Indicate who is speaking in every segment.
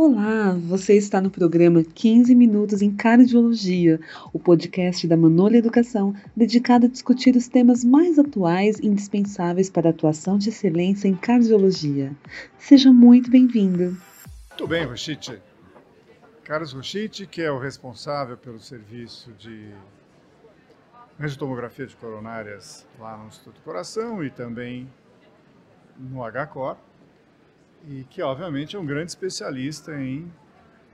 Speaker 1: Olá, você está no programa 15 Minutos em Cardiologia, o podcast da Manolha Educação, dedicado a discutir os temas mais atuais e indispensáveis para a atuação de excelência em cardiologia. Seja muito bem-vindo.
Speaker 2: Muito bem, Rochite. Carlos Rochite, que é o responsável pelo serviço de angiotomografia de coronárias lá no Instituto do Coração e também no HCOR e que obviamente é um grande especialista em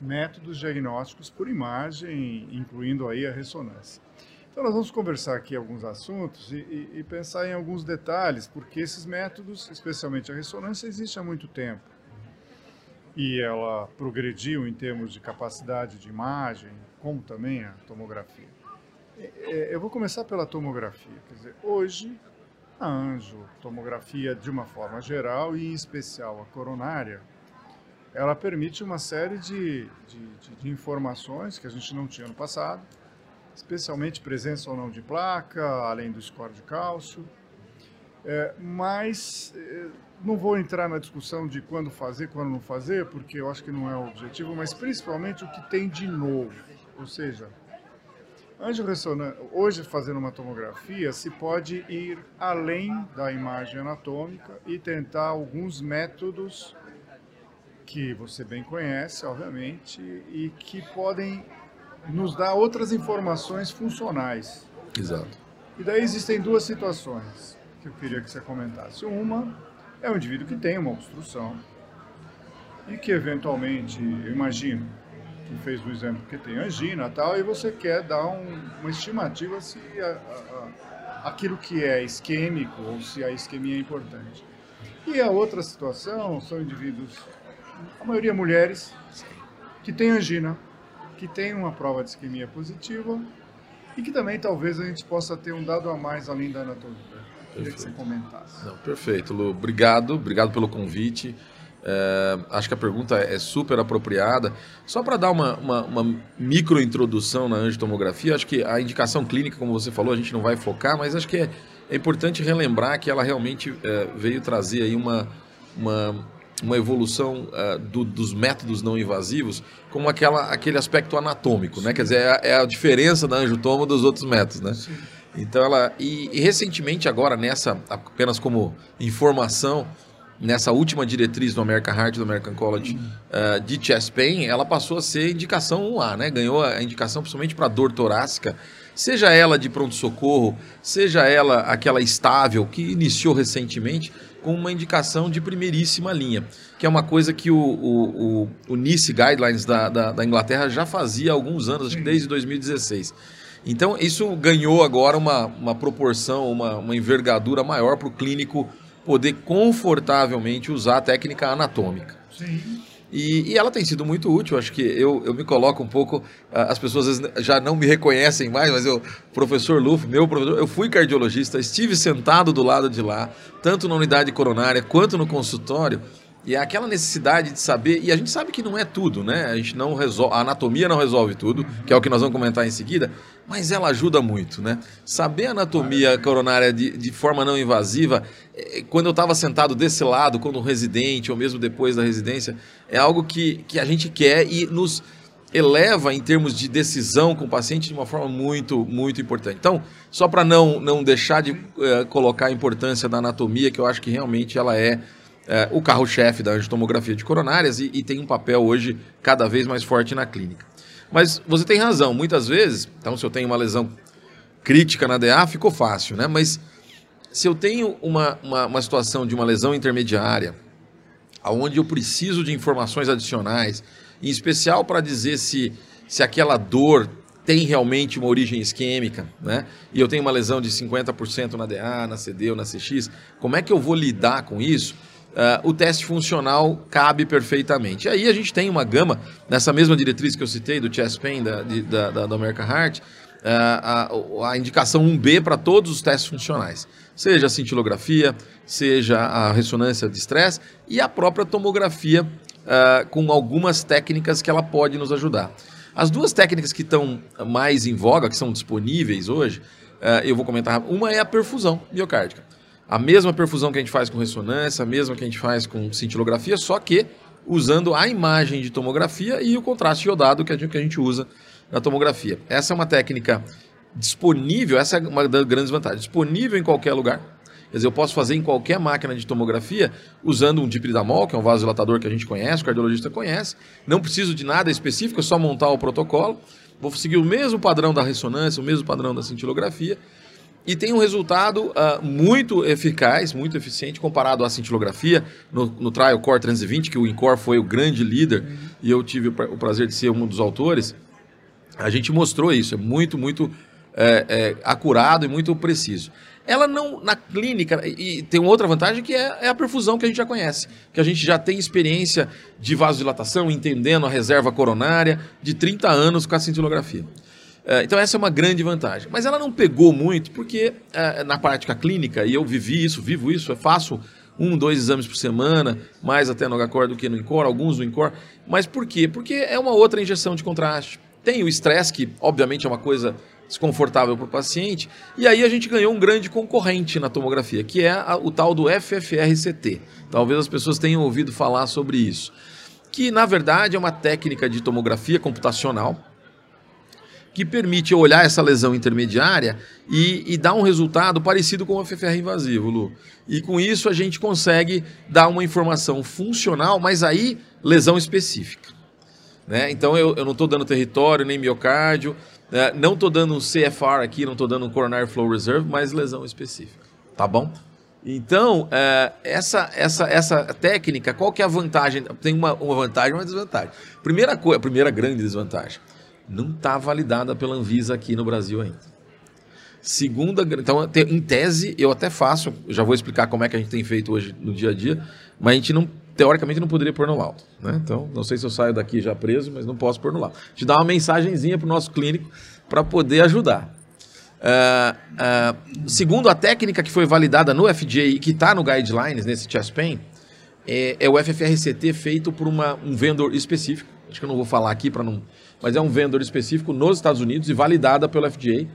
Speaker 2: métodos diagnósticos por imagem, incluindo aí a ressonância. Então nós vamos conversar aqui alguns assuntos e, e, e, pensar em alguns detalhes, porque esses métodos, especialmente a ressonância, existe há muito tempo. E ela progrediu em termos de capacidade de imagem, como também a tomografia. Eu vou começar pela tomografia. Quer dizer, hoje a angiotomografia de uma forma geral e em especial a coronária, ela permite uma série de, de, de, de informações que a gente não tinha no passado, especialmente presença ou não de placa, além do score de cálcio. É, mas é, não vou entrar na discussão de quando fazer, quando não fazer, porque eu acho que não é o objetivo, mas principalmente o que tem de novo. Ou seja, Angiorressonância, hoje fazendo uma tomografia, se pode ir além da imagem anatômica e tentar alguns métodos que você bem conhece, obviamente, e que podem nos dar outras informações funcionais.
Speaker 3: Exato.
Speaker 2: E daí existem duas situações que eu queria que você comentasse. Uma é um indivíduo que tem uma obstrução e que eventualmente, eu imagino, que fez o exame porque tem angina tal, e você quer dar um, uma estimativa se a, a, aquilo que é isquêmico ou se a isquemia é importante. E a outra situação são indivíduos, a maioria mulheres, que têm angina, que têm uma prova de isquemia positiva e que também talvez a gente possa ter um dado a mais além da anatomia. Queria que você comentasse.
Speaker 3: Não, perfeito, Lu. Obrigado, obrigado pelo convite. É, acho que a pergunta é super apropriada. Só para dar uma, uma, uma, micro introdução na angiotomografia, acho que a indicação clínica, como você falou, a gente não vai focar, mas acho que é, é importante relembrar que ela realmente é, veio trazer aí uma, uma, uma evolução uh, do, dos métodos não invasivos como aquela, aquele aspecto anatômico, né? Quer dizer, é, é, a diferença da angiotomo dos outros métodos, né? Sim. Então ela e, e recentemente agora nessa apenas como informação nessa última diretriz do American Heart do American College uh, de chest pain, ela passou a ser indicação 1A, né? Ganhou a indicação principalmente para dor torácica, seja ela de pronto-socorro, seja ela aquela estável que iniciou recentemente com uma indicação de primeiríssima linha, que é uma coisa que o, o, o, o NICE Guidelines da, da, da Inglaterra já fazia há alguns anos, acho que desde 2016. Então, isso ganhou agora uma, uma proporção, uma, uma envergadura maior para o clínico poder confortavelmente usar a técnica anatômica.
Speaker 2: Sim.
Speaker 3: E, e, ela tem sido muito útil, acho que eu, eu me coloco um pouco, as pessoas às vezes já não me reconhecem mais, mas eu, professor Luff, meu professor, eu fui cardiologista, estive sentado do lado de lá, tanto na unidade coronária quanto no consultório, e é aquela necessidade de saber, e a gente sabe que não é tudo, né? A gente não resolve, a anatomia não resolve tudo, que é o que nós vamos comentar em seguida, mas ela ajuda muito, né? Saber anatomia coronária de, de forma não invasiva, é, quando eu estava sentado desse lado, quando residente, ou mesmo depois da residência, é algo que, que a gente quer e nos eleva em termos de decisão com o paciente de uma forma muito, muito importante. Então, só para não, não deixar de uh, colocar a importância da anatomia, que eu acho que realmente ela é é, o carro-chefe da angiotomografia de coronárias e, e, tem um papel hoje cada vez mais forte na clínica. Mas você tem razão, muitas vezes, então se eu tenho uma lesão crítica na DA, ficou fácil, né? Mas se eu tenho uma, uma, uma situação de uma lesão intermediária, onde eu preciso de informações adicionais, em especial para dizer se, se aquela dor tem realmente uma origem isquêmica, né? E eu tenho uma lesão de 50% na DA, na CD ou na CX, como é que eu vou lidar com isso? Uh, o teste funcional cabe perfeitamente. E aí a gente tem uma gama, nessa mesma diretriz que eu citei, do chest pain da, de, da, da, da American Heart, uh, a, a, indicação 1B para todos os testes funcionais. Seja a cintilografia, seja a ressonância de estresse e a própria tomografia uh, com algumas técnicas que ela pode nos ajudar. As duas técnicas que estão mais em voga, que são disponíveis hoje, eu vou comentar. Uma é a perfusão miocárdica a mesma perfusão que a gente faz com ressonância, a mesma que a gente faz com cintilografia, só que usando a imagem de tomografia e o contraste iodado que a gente, que a gente usa na tomografia. Essa é uma técnica disponível, essa é uma das grandes vantagens, disponível em qualquer lugar. Quer dizer, eu posso fazer em qualquer máquina de tomografia usando um dipridamol, que é um vasodilatador que a gente conhece, o cardiologista conhece. Não preciso de nada específico, é só montar o protocolo. Vou seguir o mesmo padrão da ressonância, o mesmo padrão da cintilografia. E tem um resultado uh, muito eficaz, muito eficiente comparado à cintilografia. No, no Trial Core 320, que o Incor foi o grande líder, uhum. e eu tive o prazer de ser um dos autores, a gente mostrou isso. É muito, muito é, é, acurado e muito preciso. Ela não, na clínica, e tem outra vantagem que é, é, a perfusão que a gente já conhece, que a gente já tem experiência de vasodilatação, entendendo a reserva coronária, de 30 anos com a cintilografia. É, então essa é uma grande vantagem. Mas ela não pegou muito, porque é, na prática clínica, e eu vivi isso, vivo isso, eu faço um, dois exames por semana, mais até no HCOR do que no INCOR, alguns no INCOR. Mas por quê? Porque é uma outra injeção de contraste. Tem o estresse, que obviamente é uma coisa desconfortável para o paciente. E aí a gente ganhou um grande concorrente na tomografia, que é a, o tal do FFRCT. Talvez as pessoas tenham ouvido falar sobre isso. Que na verdade é uma técnica de tomografia computacional que permite olhar essa lesão intermediária e, e dar um resultado parecido com o FFR invasivo, Lu. E com isso a gente consegue dar uma informação funcional, mas aí lesão específica. Né? Então eu, eu não estou dando território nem miocárdio, é, não estou dando um CFR aqui, não estou dando um Coronary Flow Reserve, mas lesão específica. Tá bom? Então, é, essa, essa, essa técnica, qual que é a vantagem? Tem uma, uma vantagem e uma desvantagem. Primeira coisa, primeira grande desvantagem, não está validada pela Anvisa aqui no Brasil ainda. Segunda, então, em tese, eu até faço, já vou explicar como é que a gente tem feito hoje no dia a dia, mas a gente não teoricamente não poderia pôr no laudo. Né? Então, não sei se eu saio daqui já preso, mas não posso pôr no laudo. Te dá uma mensagenzinha para o nosso clínico para poder ajudar. Uh, uh, segundo a técnica que foi validada no FDA e que está no guidelines, nesse chest pain, é, é, o FFRCT feito por uma, um vendor específico. Acho que eu não vou falar aqui para não. Mas é um vendor específico nos Estados Unidos e validada pelo FDA,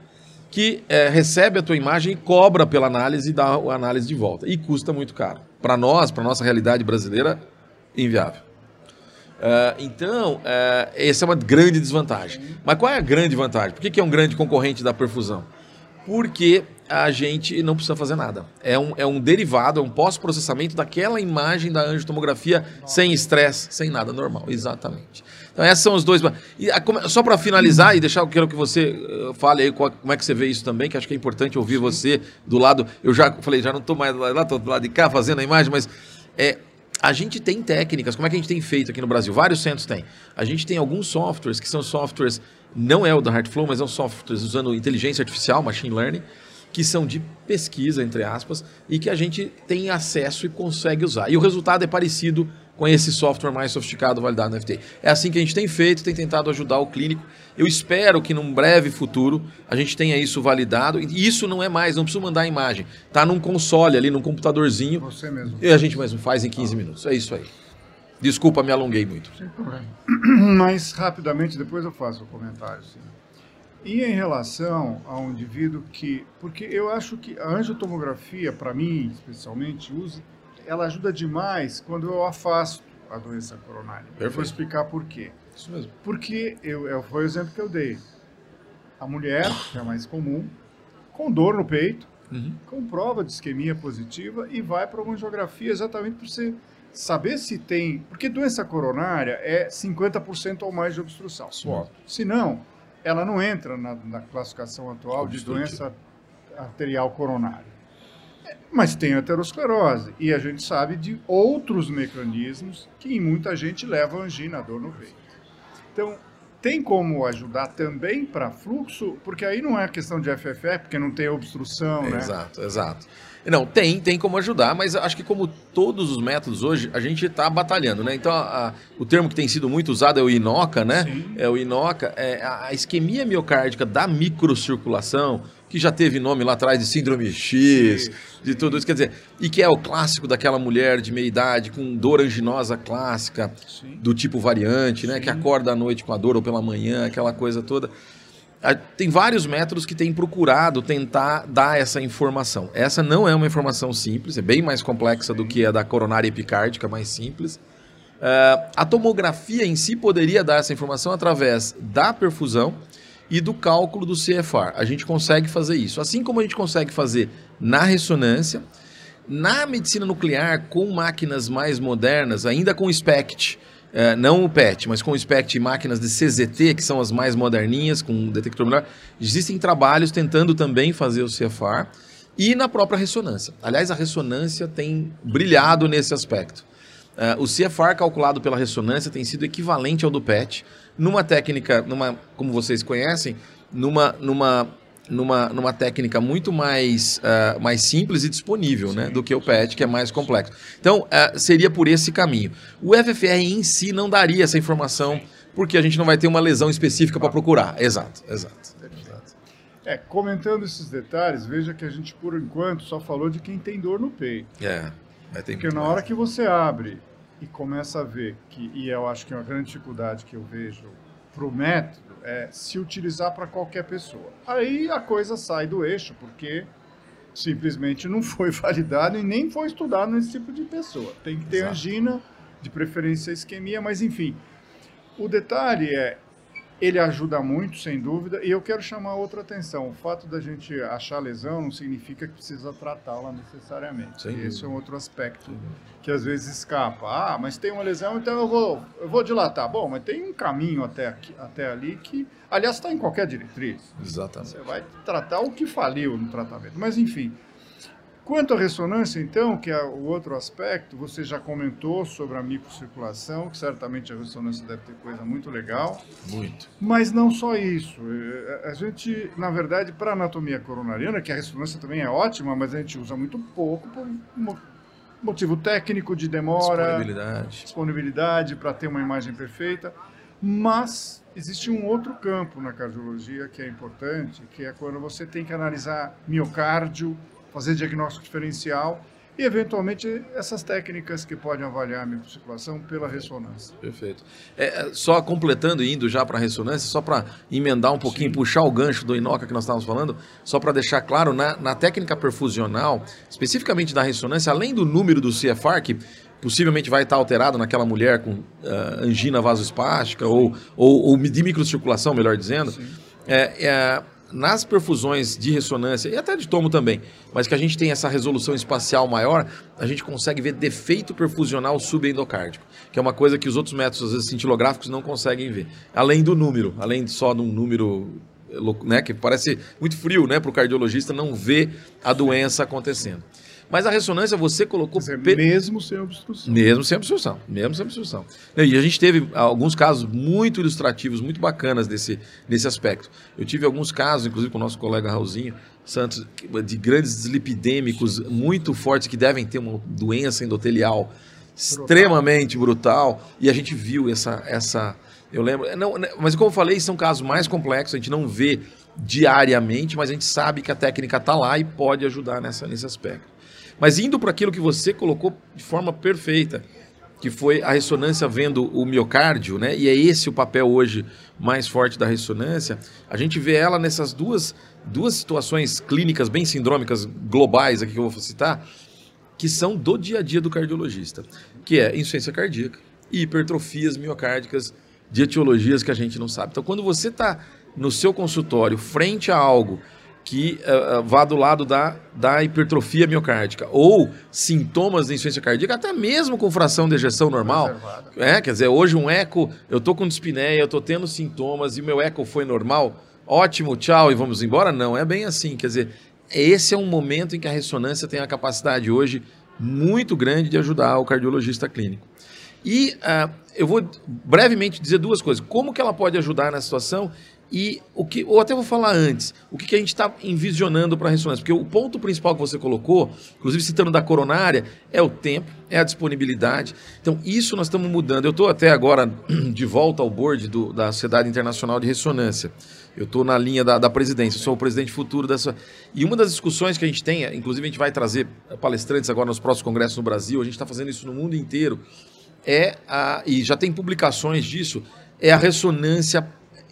Speaker 3: que é, recebe a tua imagem e cobra pela análise e dá a análise de volta. E custa muito caro para nós, para nossa realidade brasileira, inviável. Uh, então, uh, essa é uma grande desvantagem. Mas qual é a grande vantagem? Por que, que é um grande concorrente da perfusão? Porque a gente não precisa fazer nada. É um, é um derivado, é um pós-processamento daquela imagem da angiotomografia sem estresse, sem nada, normal. Exatamente. Então, esses são os dois. E, a, só para finalizar e deixar, eu quero que você uh, fale aí qual, como é que você vê isso também, que acho que é importante ouvir você do lado. Eu já falei, já não estou mais lá, estou do lado de cá fazendo a imagem, mas é, a gente tem técnicas, como é que a gente tem feito aqui no Brasil? Vários centros têm. A gente tem alguns softwares que são softwares, não é o da Heartflow, mas são softwares usando inteligência artificial, machine learning, que são de pesquisa, entre aspas, e que a gente tem acesso e consegue usar. E o resultado é parecido com esse software mais sofisticado validado no FT. É assim que a gente tem feito, tem tentado ajudar o clínico. Eu espero que num breve futuro a gente tenha isso validado. E isso não é mais, não preciso mandar a imagem. Está num console ali, num computadorzinho.
Speaker 2: Você mesmo.
Speaker 3: E a gente mesmo faz em 15 minutos. É isso aí. Desculpa, me alonguei muito.
Speaker 2: Sem problema. Mas rapidamente depois eu faço o comentário. Sim. E em relação a um indivíduo que. Porque eu acho que a angiotomografia, para mim especialmente, usa ela ajuda demais quando eu afasto a doença coronária. Perfeito. Eu vou explicar por quê.
Speaker 3: Isso mesmo.
Speaker 2: Porque eu, eu, foi o exemplo que eu dei. A mulher, que é mais comum, com dor no peito, uhum. com prova de isquemia positiva e vai para uma angiografia exatamente para você saber se tem. Porque doença coronária é 50% ou mais de obstrução. Se não, ela não entra na, na classificação atual de doença arterial coronária. Mas tem aterosclerose e a gente sabe de outros mecanismos que em muita gente levam angina, dor no peito. Então, tem como ajudar também para fluxo, porque aí não é questão de FFR, porque não tem obstrução,
Speaker 3: é,
Speaker 2: né?
Speaker 3: Exato, exato. Não, tem, tem como ajudar, mas acho que como todos os métodos hoje, a gente está batalhando, né? Então, a, a, o termo que tem sido muito usado é o INOCA, né? Sim. É o INOCA, é a isquemia miocárdica da microcirculação, que já teve nome lá atrás de síndrome X, sim, de tudo isso, quer dizer, e que é o clássico daquela mulher de meia idade com dor anginosa clássica, sim. do tipo variante, né, que acorda à noite com a dor ou pela manhã, aquela coisa toda. Tem vários métodos que têm procurado tentar dar essa informação. Essa não é uma informação simples, é bem mais complexa do que a da coronária epicárdica, mais simples. Uh, a tomografia em si poderia dar essa informação através da perfusão e do cálculo do CFR. A gente consegue fazer isso. Assim como a gente consegue fazer na ressonância, na medicina nuclear, com máquinas mais modernas, ainda com SPECT, uh, não o PET, mas com o SPECT e máquinas de CZT, que são as mais moderninhas, com detector melhor, existem trabalhos tentando também fazer o CFR e na própria ressonância. Aliás, a ressonância tem brilhado nesse aspecto. Uh, o CFR calculado pela ressonância tem sido equivalente ao do PET, numa técnica, numa, como vocês conhecem, numa, numa, numa, numa técnica muito mais, uh, mais simples e disponível né, do que o PET, que é mais complexo. Então, uh, seria por esse caminho. O FFR em si não daria essa informação, porque a gente não vai ter uma lesão específica para procurar. Exato, exato.
Speaker 2: É, comentando esses detalhes, veja que a gente, por enquanto, só falou de quem tem dor no peito.
Speaker 3: É.
Speaker 2: Porque na hora que você abre e começa a ver que, e eu acho que é uma grande dificuldade que eu vejo para o método, é se utilizar para qualquer pessoa. Aí a coisa sai do eixo, porque simplesmente não foi validado e nem foi estudado nesse tipo de pessoa. Tem que ter Exato. angina, de preferência isquemia, mas enfim. O detalhe é, ele ajuda muito, sem dúvida, e eu quero chamar outra atenção. O fato da gente achar lesão não significa que precisa tratá-la necessariamente. Sim. Esse é um outro aspecto que às vezes escapa. Ah, mas tem uma lesão, então eu vou, eu vou dilatar. Bom, mas tem um caminho até, aqui, até ali que, aliás, está em qualquer diretriz.
Speaker 3: Exatamente. Você
Speaker 2: vai tratar o que faliu no tratamento. Mas, enfim, Quanto à ressonância, então, que é o outro aspecto, você já comentou sobre a microcirculação, que certamente a ressonância deve ter coisa muito legal.
Speaker 3: Muito.
Speaker 2: Mas não só isso. É, a gente, na verdade, para a anatomia coronariana, que a ressonância também é ótima, mas a gente usa muito pouco por motivo técnico de demora,
Speaker 3: disponibilidade,
Speaker 2: disponibilidade para ter uma imagem perfeita. Mas existe um outro campo na cardiologia que é importante, que é quando você tem que analisar miocárdio, fazer diagnóstico diferencial e, eventualmente, essas técnicas que podem avaliar a microcirculação pela ressonância.
Speaker 3: Perfeito. É, é só completando e indo já para a ressonância, só para emendar um pouquinho, Sim. puxar o gancho do Inoca que nós estávamos falando, só para deixar claro, na, na técnica perfusional, especificamente da ressonância, além do número do CFR, que possivelmente vai estar alterado naquela mulher com uh, angina vasoespástica ou, ou, ou de microcirculação, melhor dizendo, é, é, nas perfusões de ressonância e até de tomo também, mas que a gente tem essa resolução espacial maior, a gente consegue ver defeito perfusional subendocárdico, que é uma coisa que os outros métodos, às vezes, cintilográficos não conseguem ver. Além do número, além só de um número né, que parece muito frio né, para o cardiologista não ver a doença acontecendo. Mas a ressonância você colocou.
Speaker 2: Dizer, mesmo sem obstrução.
Speaker 3: Mesmo sem obstrução. Mesmo sem obstrução. E a gente teve alguns casos muito ilustrativos, muito bacanas desse, nesse aspecto. Eu tive alguns casos, inclusive com o nosso colega Raulzinho Santos, de grandes dislipidêmicos muito fortes que devem ter uma doença endotelial extremamente brutal. E a gente viu essa. essa eu lembro. Não, mas como eu falei, são casos mais complexos, a gente não vê diariamente, mas a gente sabe que a técnica está lá e pode ajudar nessa, nesse aspecto. Mas indo para aquilo que você colocou de forma perfeita, que foi a ressonância vendo o miocárdio, né? E é esse o papel hoje mais forte da ressonância. A gente vê ela nessas duas, duas situações clínicas bem sindrômicas globais aqui que eu vou citar, que são do dia a dia do cardiologista, que é insuficiência cardíaca e hipertrofias miocárdicas de etiologias que a gente não sabe. Então, quando você está no seu consultório frente a algo que uh, vá do lado da, da hipertrofia miocárdica ou sintomas de insuficiência cardíaca, até mesmo com fração de ejeção normal. É, quer dizer, hoje um eco, eu tô com dispneia, eu tô tendo sintomas e meu eco foi normal, ótimo, tchau e vamos embora? Não, é bem assim, quer dizer, esse é um momento em que a ressonância tem a capacidade hoje muito grande de ajudar o cardiologista clínico. E uh, eu vou brevemente dizer duas coisas. Como que ela pode ajudar na situação e o que, ou até vou falar antes, o que, que a gente está envisionando para a ressonância? Porque o ponto principal que você colocou, inclusive citando da coronária, é o tempo, é a disponibilidade. Então, isso nós estamos mudando. Eu estou até agora de volta ao board do, da Sociedade Internacional de Ressonância. Eu estou na linha da, da presidência, sou o presidente futuro dessa. E uma das discussões que a gente tem, inclusive a gente vai trazer palestrantes agora nos próximos congressos no Brasil, a gente está fazendo isso no mundo inteiro, é a, e já tem publicações disso, é a ressonância.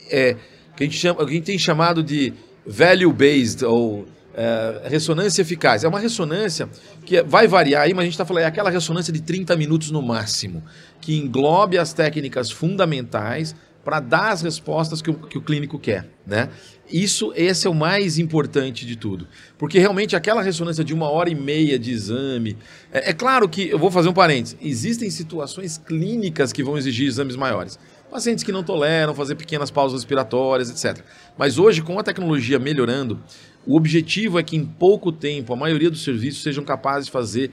Speaker 3: É, que a gente, chama, a gente tem chamado de value-based ou é, ressonância eficaz. É uma ressonância que vai variar aí, mas a gente está falando, é aquela ressonância de 30 minutos no máximo, que englobe as técnicas fundamentais para dar as respostas que o, que o clínico quer, né? Isso, esse é o mais importante de tudo. Porque realmente aquela ressonância de uma hora e meia de exame. É, é, claro que, eu vou fazer um parênteses, existem situações clínicas que vão exigir exames maiores. Pacientes que não toleram fazer pequenas pausas respiratórias, etc. Mas hoje, com a tecnologia melhorando, o objetivo é que em pouco tempo a maioria dos serviços sejam capazes de fazer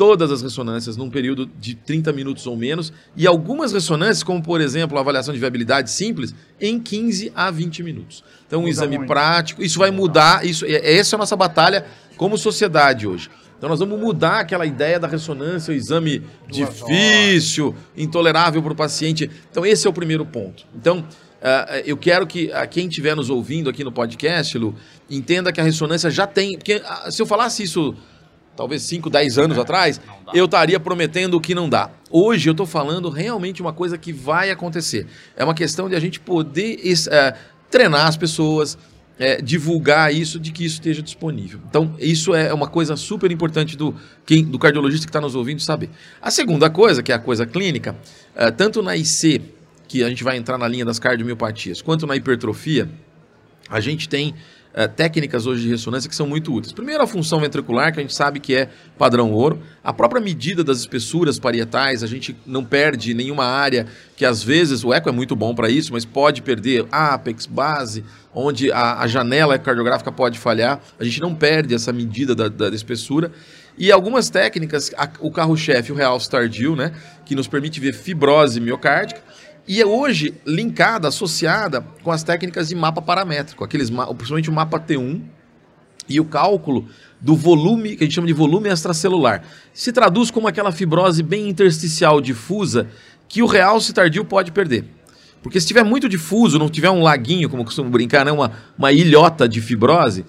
Speaker 3: todas as ressonâncias num período de 30 minutos ou menos, e algumas ressonâncias, como por exemplo a avaliação de viabilidade simples, em 15 a 20 minutos. Então, um Muda exame muito. prático, isso vai mudar, isso, é, essa é a nossa batalha como sociedade hoje. Então nós vamos mudar aquela ideia da ressonância, o exame Duas difícil, horas. intolerável para o paciente. Então esse é o primeiro ponto. Então uh, eu quero que uh, quem estiver nos ouvindo aqui no podcast, Lu, entenda que a ressonância já tem. Porque uh, se eu falasse isso talvez 5, 10 anos é, atrás, eu estaria prometendo o que não dá. Hoje eu estou falando realmente uma coisa que vai acontecer. É uma questão de a gente poder é, treinar as pessoas, é, divulgar isso, de que isso esteja disponível. Então, isso é uma coisa super importante do, quem, do cardiologista que está nos ouvindo saber. A segunda coisa, que é a coisa clínica, é, tanto na IC, que a gente vai entrar na linha das cardiomiopatias, quanto na hipertrofia, a gente tem uh, técnicas hoje de ressonância que são muito úteis. Primeiro, a função ventricular, que a gente sabe que é padrão ouro. A própria medida das espessuras parietais, a gente não perde nenhuma área, que às vezes o eco é muito bom para isso, mas pode perder ápex, base, onde a, a janela cardiográfica pode falhar. A gente não perde essa medida da, da espessura. E algumas técnicas, a, o carro-chefe, o Real Stardio, né, que nos permite ver fibrose miocárdica, e é hoje linkada, associada com as técnicas de mapa paramétrico, aqueles, principalmente o mapa T1 e o cálculo do volume, que a gente chama de volume extracelular. Se traduz como aquela fibrose bem intersticial difusa que o realce tardio pode perder. Porque se tiver muito difuso, não tiver um laguinho, como costumo brincar, né? uma, uma ilhota de fibrose,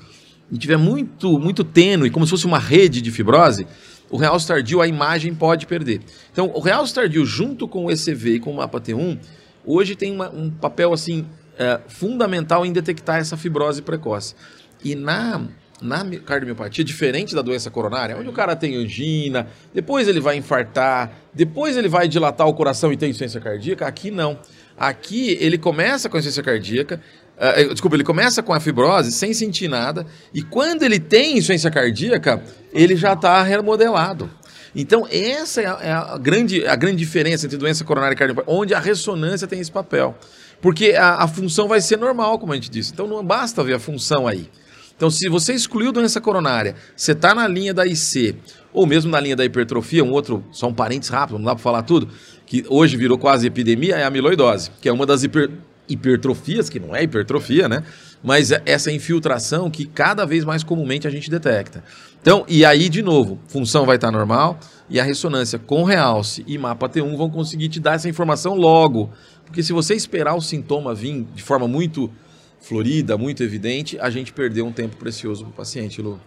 Speaker 3: e tiver muito, muito tênue, como se fosse uma rede de fibrose, o real tardio a imagem pode perder. Então, o real tardio junto com o ECV e com o mapa T1, hoje tem uma, um papel assim é, fundamental em detectar essa fibrose precoce. E na na cardiomiopatia, diferente da doença coronária, onde o cara tem angina, depois ele vai infartar, depois ele vai dilatar o coração e tem insuficiência cardíaca, aqui não. Aqui ele começa com a insuficiência cardíaca, Uh, desculpa, ele começa com a fibrose sem sentir nada, e quando ele tem insuficiência cardíaca, ele já está remodelado. Então, essa é a, é a, grande, a grande diferença entre doença coronária e cardiopata, onde a ressonância tem esse papel. Porque a, a, função vai ser normal, como a gente disse. Então, não basta ver a função aí. Então, se você excluiu doença coronária, você está na linha da IC, ou mesmo na linha da hipertrofia, um outro, só um parênteses rápido, não dá para falar tudo, que hoje virou quase epidemia, é a amiloidose, que é uma das hiper, hipertrofias, que não é hipertrofia, né? Mas é essa infiltração que cada vez mais comumente a gente detecta. Então, e aí, de novo, função vai estar normal e a ressonância com realce e mapa T1 vão conseguir te dar essa informação logo. Porque se você esperar o sintoma vir de forma muito florida, muito evidente, a gente perdeu um tempo precioso para o paciente, Lu.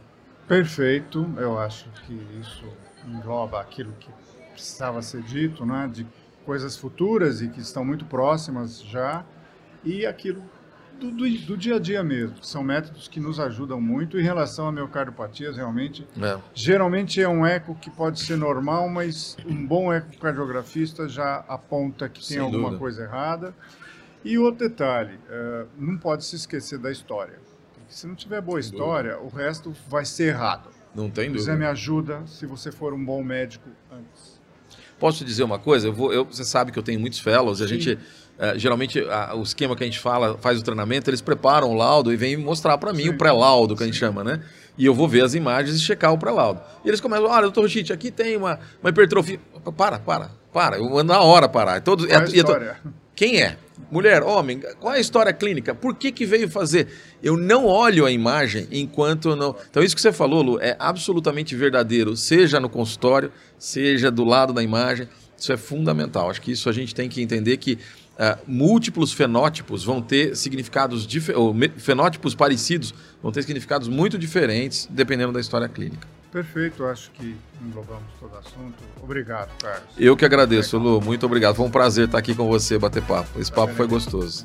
Speaker 2: Perfeito. Eu acho que isso engloba aquilo que precisava ser dito, né? De coisas futuras e que estão muito próximas já e aquilo do, do, do, dia a dia mesmo. São métodos que nos ajudam muito em relação a miocardiopatias, realmente. É. Geralmente é um eco que pode ser normal, mas um bom ecocardiografista já aponta que tem Sem alguma dúvida. coisa errada. E outro detalhe, uh, não pode se esquecer da história. Porque se não tiver boa Sem história, dúvida. o resto vai ser errado.
Speaker 3: Não tem dúvida.
Speaker 2: Você me ajuda se você for um bom médico antes.
Speaker 3: Posso te dizer uma coisa? Eu vou, eu, você sabe que eu tenho muitos fellows, Sim. a gente é, geralmente, o esquema que a gente fala, faz o treinamento, eles preparam o laudo e vêm mostrar para mim Sim. o pré-laudo, que Sim. a gente chama, né? E eu vou ver as imagens e checar o pré-laudo. E eles começam, olha, doutor Chite, aqui tem uma, uma hipertrofia. Para, para, para. Eu mando na hora parar. Todos,
Speaker 2: Qual é a história?
Speaker 3: Quem é? Mulher, homem, qual é a história clínica? Por que, que veio fazer? Eu não olho a imagem enquanto não. Então, isso que você falou, Lu, é absolutamente verdadeiro, seja no consultório, seja do lado da imagem. Isso é fundamental. Acho que isso a gente tem que entender que Uh, múltiplos fenótipos vão ter significados ou fenótipos parecidos vão ter significados muito diferentes dependendo da história clínica.
Speaker 2: Perfeito, acho que englobamos todo o assunto. Obrigado, Carlos.
Speaker 3: Eu que agradeço, Lu. Muito obrigado. Foi um prazer estar aqui com você, bater papo. Esse papo foi gostoso.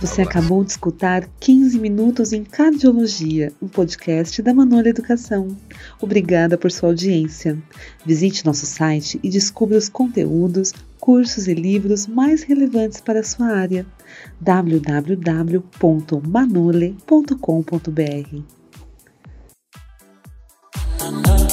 Speaker 1: Você acabou de escutar 15 Minutos em Cardiologia, um podcast da Manola Educação. Obrigada por sua audiência. Visite nosso site e descubra os conteúdos, cursos e livros mais relevantes para a sua área. www.manole.com.br I know.